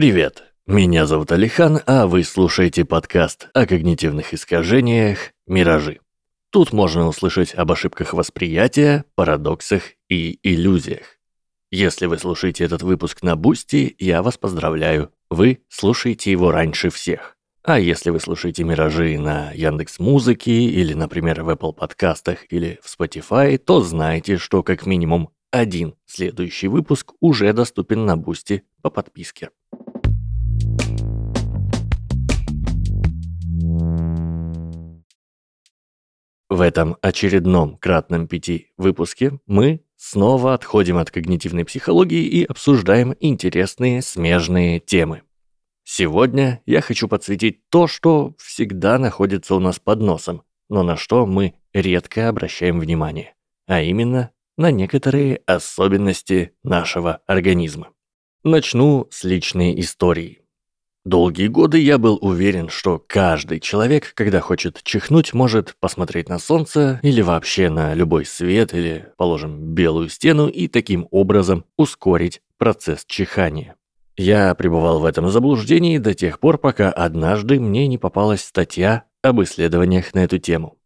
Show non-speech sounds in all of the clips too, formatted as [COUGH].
Привет, меня зовут Алихан, а вы слушаете подкаст о когнитивных искажениях «Миражи». Тут можно услышать об ошибках восприятия, парадоксах и иллюзиях. Если вы слушаете этот выпуск на Boosty, я вас поздравляю, вы слушаете его раньше всех. А если вы слушаете «Миражи» на Яндекс Музыке или, например, в Apple подкастах или в Spotify, то знайте, что как минимум один следующий выпуск уже доступен на Boosty по подписке. В этом очередном кратном пяти выпуске мы снова отходим от когнитивной психологии и обсуждаем интересные смежные темы. Сегодня я хочу подсветить то, что всегда находится у нас под носом, но на что мы редко обращаем внимание, а именно на некоторые особенности нашего организма. Начну с личной истории. Долгие годы я был уверен, что каждый человек, когда хочет чихнуть, может посмотреть на солнце или вообще на любой свет или, положим, белую стену и таким образом ускорить процесс чихания. Я пребывал в этом заблуждении до тех пор, пока однажды мне не попалась статья об исследованиях на эту тему.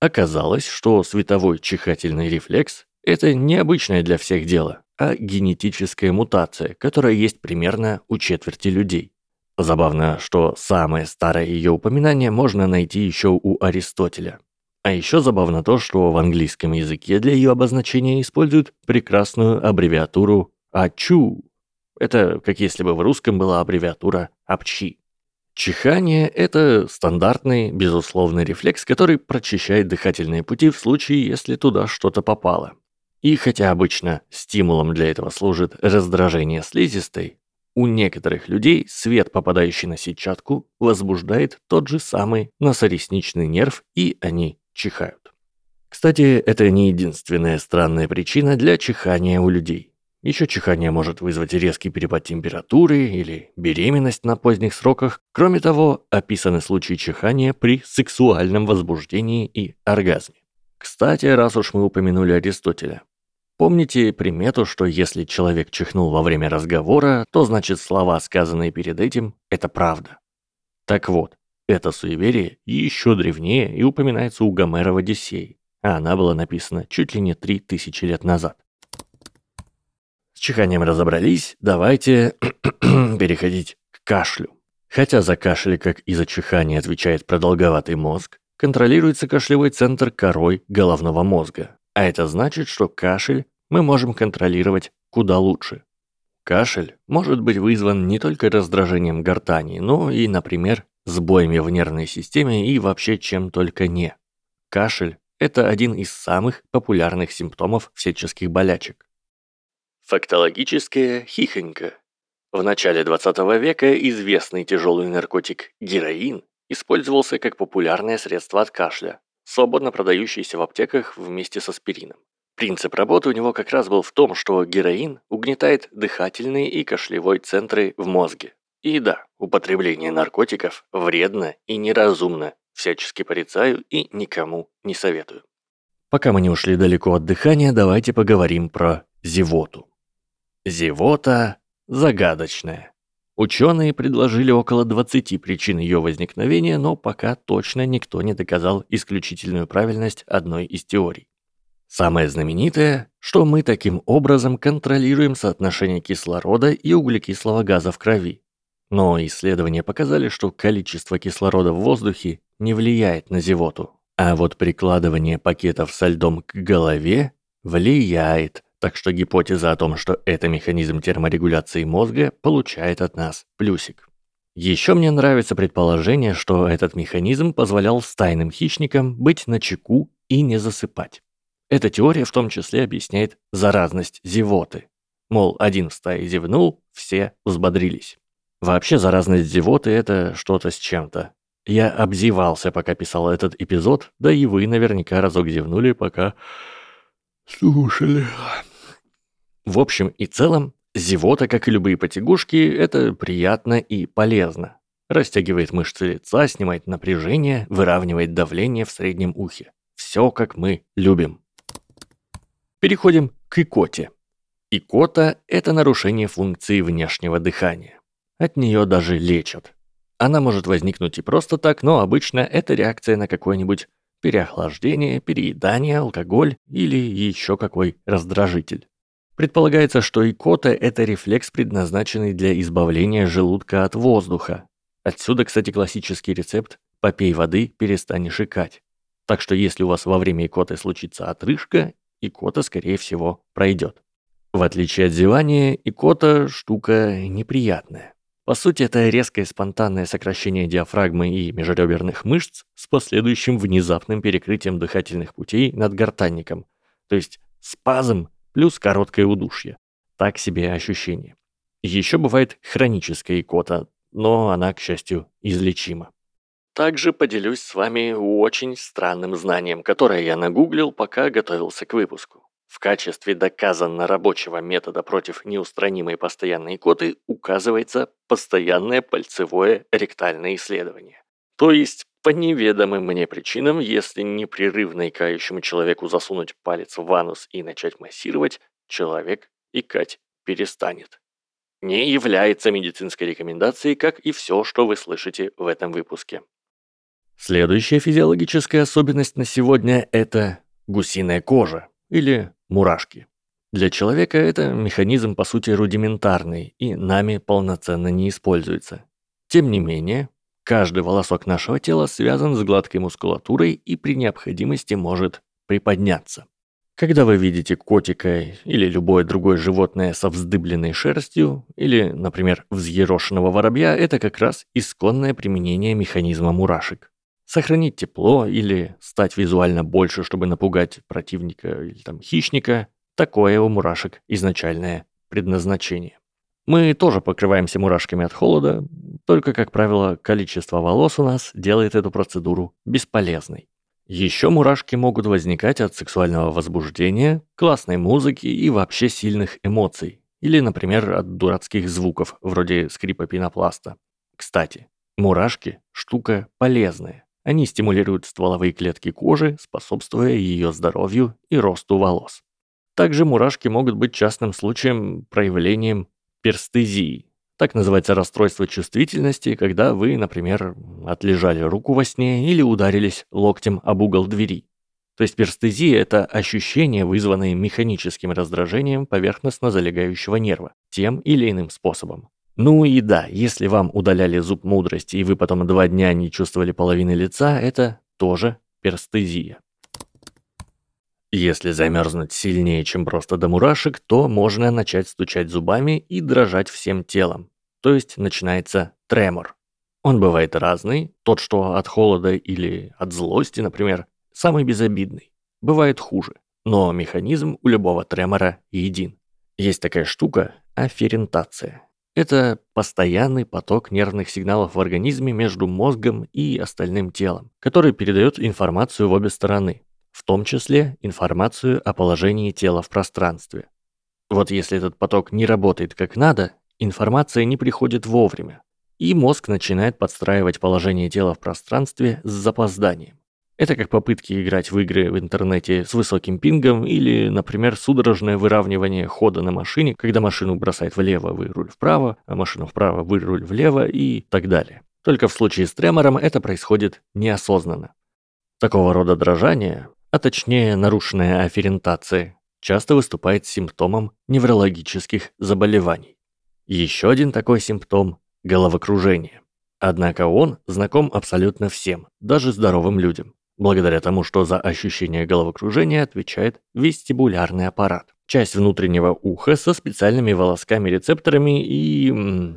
Оказалось, что световой чихательный рефлекс – это необычное для всех дело, а генетическая мутация, которая есть примерно у четверти людей. Забавно, что самое старое ее упоминание можно найти еще у Аристотеля. А еще забавно то, что в английском языке для ее обозначения используют прекрасную аббревиатуру «ачу», это как если бы в русском была аббревиатура «АПЧИ». Чихание – это стандартный, безусловный рефлекс, который прочищает дыхательные пути в случае, если туда что-то попало. И хотя обычно стимулом для этого служит раздражение слизистой, у некоторых людей свет, попадающий на сетчатку, возбуждает тот же самый носоресничный нерв, и они чихают. Кстати, это не единственная странная причина для чихания у людей. Еще чихание может вызвать резкий перепад температуры или беременность на поздних сроках. Кроме того, описаны случаи чихания при сексуальном возбуждении и оргазме. Кстати, раз уж мы упомянули Аристотеля. Помните примету, что если человек чихнул во время разговора, то значит слова, сказанные перед этим, это правда. Так вот, это суеверие еще древнее и упоминается у Гомера в Одиссее, а она была написана чуть ли не три тысячи лет назад. С чиханием разобрались, давайте [CLEARS THROAT] переходить к кашлю. Хотя за кашель, как и за чихание, отвечает продолговатый мозг, контролируется кашлевой центр корой головного мозга. А это значит, что кашель мы можем контролировать куда лучше. Кашель может быть вызван не только раздражением гортани, но и, например, сбоями в нервной системе и вообще чем только не. Кашель – это один из самых популярных симптомов всяческих болячек. Фактологическая хихонька. В начале 20 века известный тяжелый наркотик героин использовался как популярное средство от кашля, свободно продающийся в аптеках вместе с аспирином. Принцип работы у него как раз был в том, что героин угнетает дыхательные и кашлевой центры в мозге. И да, употребление наркотиков вредно и неразумно, всячески порицаю и никому не советую. Пока мы не ушли далеко от дыхания, давайте поговорим про зевоту. Зевота загадочная. Ученые предложили около 20 причин ее возникновения, но пока точно никто не доказал исключительную правильность одной из теорий. Самое знаменитое, что мы таким образом контролируем соотношение кислорода и углекислого газа в крови. Но исследования показали, что количество кислорода в воздухе не влияет на зевоту. А вот прикладывание пакетов со льдом к голове влияет, так что гипотеза о том, что это механизм терморегуляции мозга, получает от нас плюсик. Еще мне нравится предположение, что этот механизм позволял стайным хищникам быть на чеку и не засыпать. Эта теория в том числе объясняет заразность зевоты. Мол, один в стае зевнул, все взбодрились. Вообще заразность зевоты – это что-то с чем-то. Я обзевался, пока писал этот эпизод, да и вы наверняка разок зевнули, пока слушали. В общем и целом, зевота, как и любые потягушки, это приятно и полезно. Растягивает мышцы лица, снимает напряжение, выравнивает давление в среднем ухе. Все, как мы любим. Переходим к икоте. Икота – это нарушение функции внешнего дыхания. от нее даже лечат. Она может возникнуть и просто так, но обычно это реакция на какое-нибудь переохлаждение, переедание, алкоголь или еще какой раздражитель. Предполагается, что икота – это рефлекс, предназначенный для избавления желудка от воздуха. Отсюда, кстати, классический рецепт «попей воды, перестанешь икать». Так что если у вас во время икоты случится отрыжка, икота, скорее всего, пройдет. В отличие от зевания, икота – штука неприятная. По сути, это резкое спонтанное сокращение диафрагмы и межреберных мышц с последующим внезапным перекрытием дыхательных путей над гортанником, то есть спазм плюс короткое удушье. Так себе ощущение. Еще бывает хроническая икота, но она, к счастью, излечима. Также поделюсь с вами очень странным знанием, которое я нагуглил, пока готовился к выпуску. В качестве доказанно рабочего метода против неустранимой постоянной икоты указывается постоянное пальцевое ректальное исследование. То есть, по неведомым мне причинам, если непрерывно икающему человеку засунуть палец в анус и начать массировать, человек икать перестанет. Не является медицинской рекомендацией, как и все, что вы слышите в этом выпуске. Следующая физиологическая особенность на сегодня – это гусиная кожа или мурашки. Для человека это механизм по сути рудиментарный и нами полноценно не используется. Тем не менее, каждый волосок нашего тела связан с гладкой мускулатурой и при необходимости может приподняться. Когда вы видите котика или любое другое животное со вздыбленной шерстью, или, например, взъерошенного воробья, это как раз исконное применение механизма мурашек сохранить тепло или стать визуально больше, чтобы напугать противника или там хищника, такое у мурашек изначальное предназначение. Мы тоже покрываемся мурашками от холода, только, как правило, количество волос у нас делает эту процедуру бесполезной. Еще мурашки могут возникать от сексуального возбуждения, классной музыки и вообще сильных эмоций, или, например, от дурацких звуков, вроде скрипа пенопласта. Кстати, мурашки – штука полезная. Они стимулируют стволовые клетки кожи, способствуя ее здоровью и росту волос. Также мурашки могут быть частным случаем проявлением перстезии. Так называется расстройство чувствительности, когда вы, например, отлежали руку во сне или ударились локтем об угол двери. То есть перстезия – это ощущение, вызванное механическим раздражением поверхностно залегающего нерва, тем или иным способом. Ну и да, если вам удаляли зуб мудрости, и вы потом два дня не чувствовали половины лица, это тоже перстезия. Если замерзнуть сильнее, чем просто до мурашек, то можно начать стучать зубами и дрожать всем телом. То есть начинается тремор. Он бывает разный, тот, что от холода или от злости, например, самый безобидный. Бывает хуже, но механизм у любого тремора един. Есть такая штука – афферентация. Это постоянный поток нервных сигналов в организме между мозгом и остальным телом, который передает информацию в обе стороны, в том числе информацию о положении тела в пространстве. Вот если этот поток не работает как надо, информация не приходит вовремя, и мозг начинает подстраивать положение тела в пространстве с запозданием. Это как попытки играть в игры в интернете с высоким пингом или, например, судорожное выравнивание хода на машине, когда машину бросает влево, вы руль вправо, а машину вправо, вы руль влево и так далее. Только в случае с тремором это происходит неосознанно. Такого рода дрожание, а точнее нарушенная афферентация, часто выступает симптомом неврологических заболеваний. Еще один такой симптом – головокружение. Однако он знаком абсолютно всем, даже здоровым людям благодаря тому, что за ощущение головокружения отвечает вестибулярный аппарат. Часть внутреннего уха со специальными волосками-рецепторами и,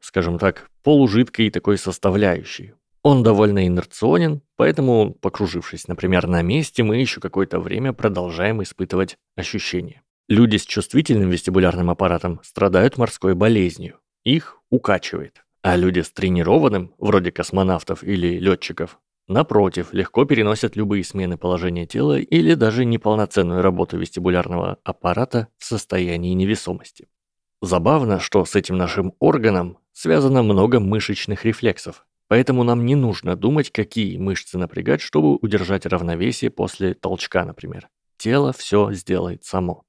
скажем так, полужидкой такой составляющей. Он довольно инерционен, поэтому, покружившись, например, на месте, мы еще какое-то время продолжаем испытывать ощущения. Люди с чувствительным вестибулярным аппаратом страдают морской болезнью. Их укачивает. А люди с тренированным, вроде космонавтов или летчиков, Напротив, легко переносят любые смены положения тела или даже неполноценную работу вестибулярного аппарата в состоянии невесомости. Забавно, что с этим нашим органом связано много мышечных рефлексов, поэтому нам не нужно думать, какие мышцы напрягать, чтобы удержать равновесие после толчка, например. Тело все сделает само.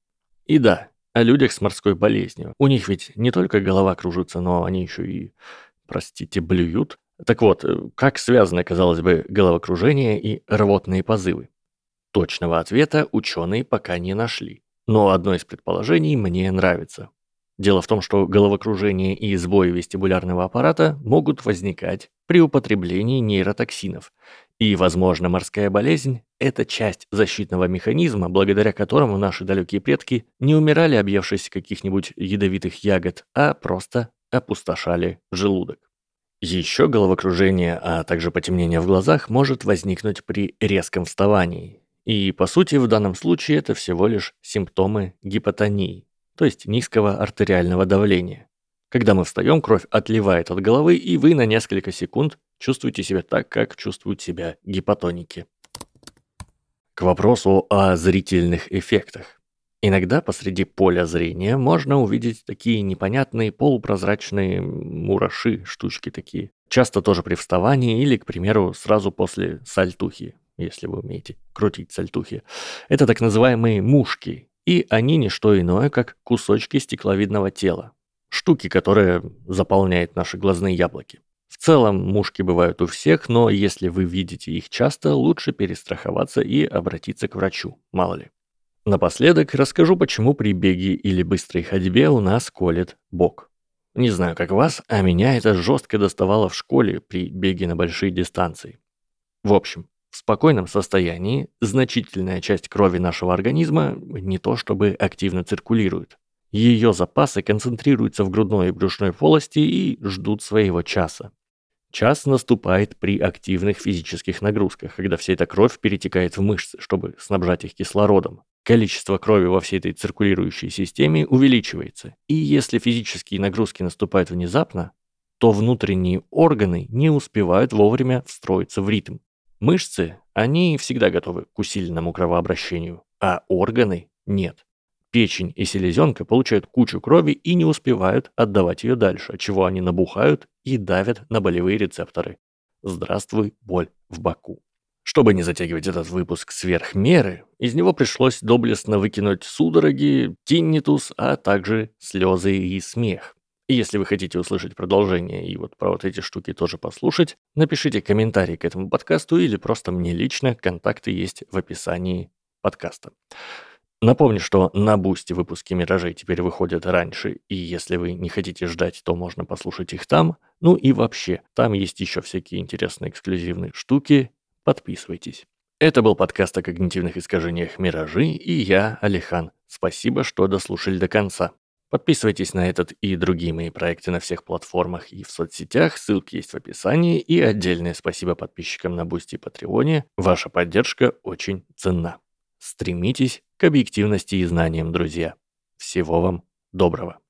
И да, о людях с морской болезнью. У них ведь не только голова кружится, но они еще и, простите, блюют. Так вот, э, как связаны, казалось бы, головокружение и рвотные позывы? Точного ответа ученые пока не нашли. Но одно из предположений мне нравится. Дело в том, что головокружение и сбои вестибулярного аппарата могут возникать при употреблении нейротоксинов. И, возможно, морская болезнь – это часть защитного механизма, благодаря которому наши далекие предки не умирали, объевшись каких-нибудь ядовитых ягод, а просто опустошали желудок. Еще головокружение, а также потемнение в глазах может возникнуть при резком вставании. И, по сути, в данном случае это всего лишь симптомы гипотонии, то есть низкого артериального давления. Когда мы встаем, кровь отливает от головы, и вы на несколько секунд чувствуете себя так, как чувствуют себя гипотоники. К вопросу о зрительных эффектах. Иногда посреди поля зрения можно увидеть такие непонятные полупрозрачные мураши, штучки такие. Часто тоже при вставании или, к примеру, сразу после сальтухи, если вы умеете крутить сальтухи. Это так называемые мушки, и они не что иное, как кусочки стекловидного тела. Штуки, которые заполняют наши глазные яблоки. В целом, мушки бывают у всех, но если вы видите их часто, лучше перестраховаться и обратиться к врачу, мало ли. Напоследок расскажу, почему при беге или быстрой ходьбе у нас колет бок. Не знаю, как вас, а меня это жестко доставало в школе при беге на большие дистанции. В общем, в спокойном состоянии значительная часть крови нашего организма не то чтобы активно циркулирует. Ее запасы концентрируются в грудной и брюшной полости и ждут своего часа. Час наступает при активных физических нагрузках, когда вся эта кровь перетекает в мышцы, чтобы снабжать их кислородом. Количество крови во всей этой циркулирующей системе увеличивается. И если физические нагрузки наступают внезапно, то внутренние органы не успевают вовремя встроиться в ритм. Мышцы, они всегда готовы к усиленному кровообращению, а органы нет. Печень и селезенка получают кучу крови и не успевают отдавать ее дальше, чего они набухают и давят на болевые рецепторы. Здравствуй, боль в боку. Чтобы не затягивать этот выпуск сверх меры, из него пришлось доблестно выкинуть судороги, тиннитус, а также слезы и смех. И если вы хотите услышать продолжение и вот про вот эти штуки тоже послушать, напишите комментарий к этому подкасту или просто мне лично, контакты есть в описании подкаста. Напомню, что на Boosty выпуски «Миражей» теперь выходят раньше, и если вы не хотите ждать, то можно послушать их там. Ну и вообще, там есть еще всякие интересные эксклюзивные штуки. Подписывайтесь. Это был подкаст о когнитивных искажениях «Миражи» и я, Алихан. Спасибо, что дослушали до конца. Подписывайтесь на этот и другие мои проекты на всех платформах и в соцсетях, ссылки есть в описании, и отдельное спасибо подписчикам на Boosty и Patreon е. Ваша поддержка очень ценна. Стремитесь к объективности и знаниям, друзья. Всего вам доброго.